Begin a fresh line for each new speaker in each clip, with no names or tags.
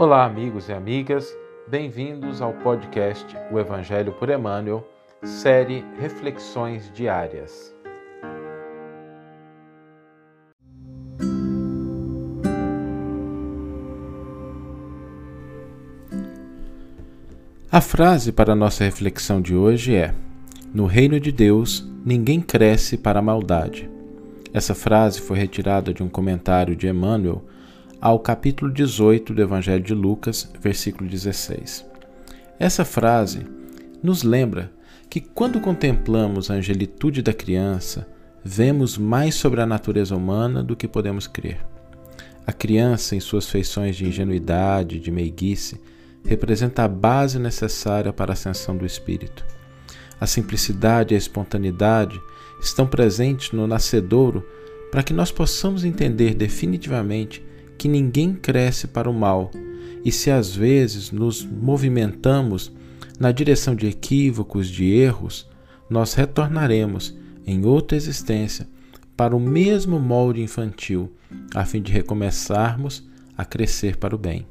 Olá, amigos e amigas, bem-vindos ao podcast O Evangelho por Emmanuel, série Reflexões Diárias. A frase para a nossa reflexão de hoje é: No reino de Deus, ninguém cresce para a maldade. Essa frase foi retirada de um comentário de Emmanuel ao capítulo 18 do Evangelho de Lucas, versículo 16. Essa frase nos lembra que quando contemplamos a angelitude da criança, vemos mais sobre a natureza humana do que podemos crer. A criança, em suas feições de ingenuidade, de meiguice, representa a base necessária para a ascensão do espírito. A simplicidade e a espontaneidade estão presentes no nascedouro para que nós possamos entender definitivamente que ninguém cresce para o mal, e se às vezes nos movimentamos na direção de equívocos, de erros, nós retornaremos em outra existência para o mesmo molde infantil, a fim de recomeçarmos a crescer para o bem.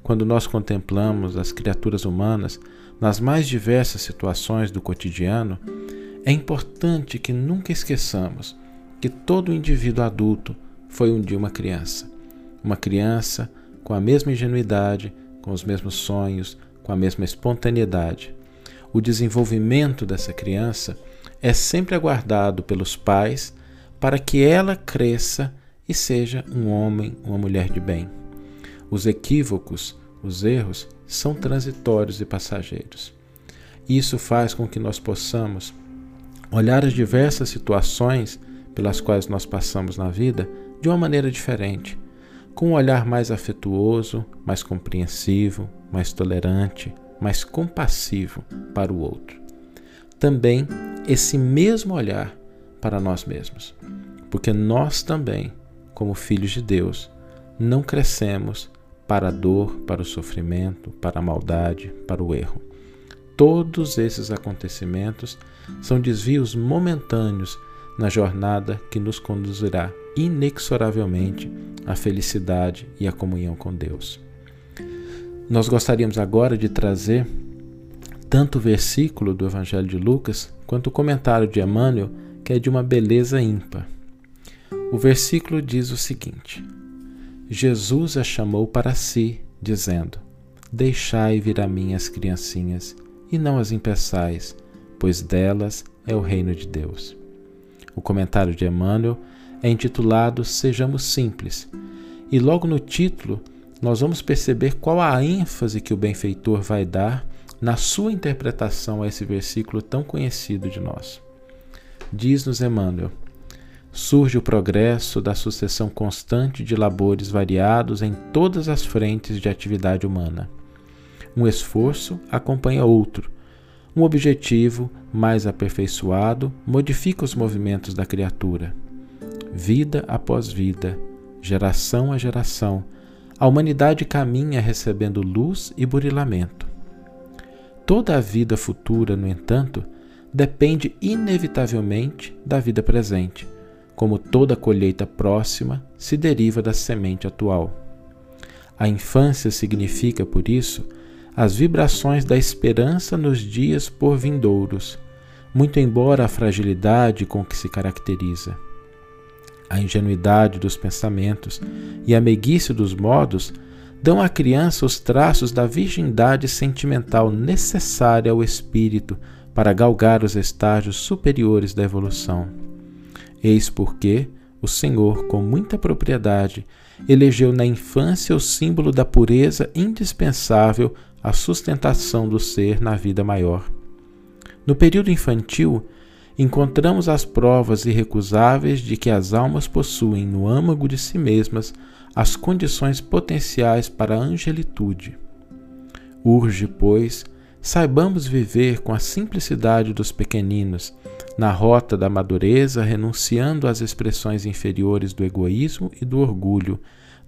Quando nós contemplamos as criaturas humanas nas mais diversas situações do cotidiano, é importante que nunca esqueçamos que todo indivíduo adulto foi um dia uma criança uma criança com a mesma ingenuidade, com os mesmos sonhos, com a mesma espontaneidade. O desenvolvimento dessa criança é sempre aguardado pelos pais para que ela cresça e seja um homem, uma mulher de bem. Os equívocos, os erros, são transitórios e passageiros. Isso faz com que nós possamos olhar as diversas situações pelas quais nós passamos na vida de uma maneira diferente, com um olhar mais afetuoso, mais compreensivo, mais tolerante, mais compassivo para o outro. Também esse mesmo olhar para nós mesmos, porque nós também, como filhos de Deus, não crescemos para a dor, para o sofrimento, para a maldade, para o erro. Todos esses acontecimentos são desvios momentâneos na jornada que nos conduzirá inexoravelmente à felicidade e à comunhão com Deus. Nós gostaríamos agora de trazer tanto o versículo do Evangelho de Lucas quanto o comentário de Emmanuel, que é de uma beleza ímpar. O versículo diz o seguinte: Jesus a chamou para si, dizendo: Deixai vir a mim as criancinhas, e não as impeçais, pois delas é o reino de Deus. O comentário de Emmanuel é intitulado Sejamos Simples, e logo no título nós vamos perceber qual a ênfase que o benfeitor vai dar na sua interpretação a esse versículo tão conhecido de nós. Diz-nos Emmanuel: surge o progresso da sucessão constante de labores variados em todas as frentes de atividade humana. Um esforço acompanha outro, um objetivo mais aperfeiçoado modifica os movimentos da criatura. Vida após vida, geração a geração, a humanidade caminha recebendo luz e burilamento. Toda a vida futura, no entanto, depende inevitavelmente da vida presente, como toda colheita próxima se deriva da semente atual. A infância significa, por isso, as vibrações da esperança nos dias por vindouros, muito embora a fragilidade com que se caracteriza. A ingenuidade dos pensamentos e a meiguice dos modos dão à criança os traços da virgindade sentimental necessária ao espírito para galgar os estágios superiores da evolução. Eis porque o Senhor, com muita propriedade, elegeu na infância o símbolo da pureza indispensável à sustentação do ser na vida maior. No período infantil, encontramos as provas irrecusáveis de que as almas possuem no âmago de si mesmas as condições potenciais para a angelitude. Urge, pois, saibamos viver com a simplicidade dos pequeninos, na rota da madureza, renunciando às expressões inferiores do egoísmo e do orgulho,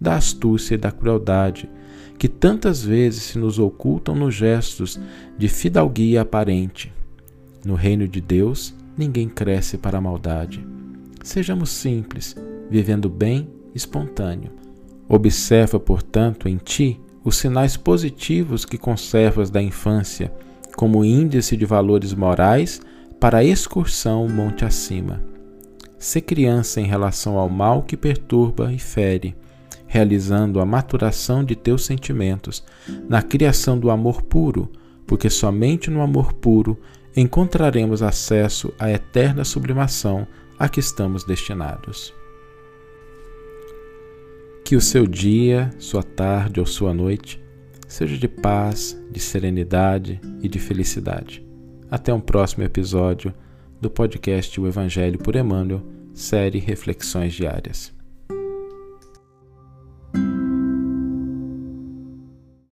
da astúcia e da crueldade, que tantas vezes se nos ocultam nos gestos de fidalguia aparente. No reino de Deus, ninguém cresce para a maldade. Sejamos simples, vivendo bem, espontâneo. Observa, portanto, em ti os sinais positivos que conservas da infância como índice de valores morais para a excursão monte acima. Ser criança em relação ao mal que perturba e fere, realizando a maturação de teus sentimentos na criação do amor puro, porque somente no amor puro encontraremos acesso à eterna sublimação a que estamos destinados. Que o seu dia, sua tarde ou sua noite seja de paz, de serenidade e de felicidade. Até um próximo episódio do podcast O Evangelho por Emmanuel, série Reflexões Diárias.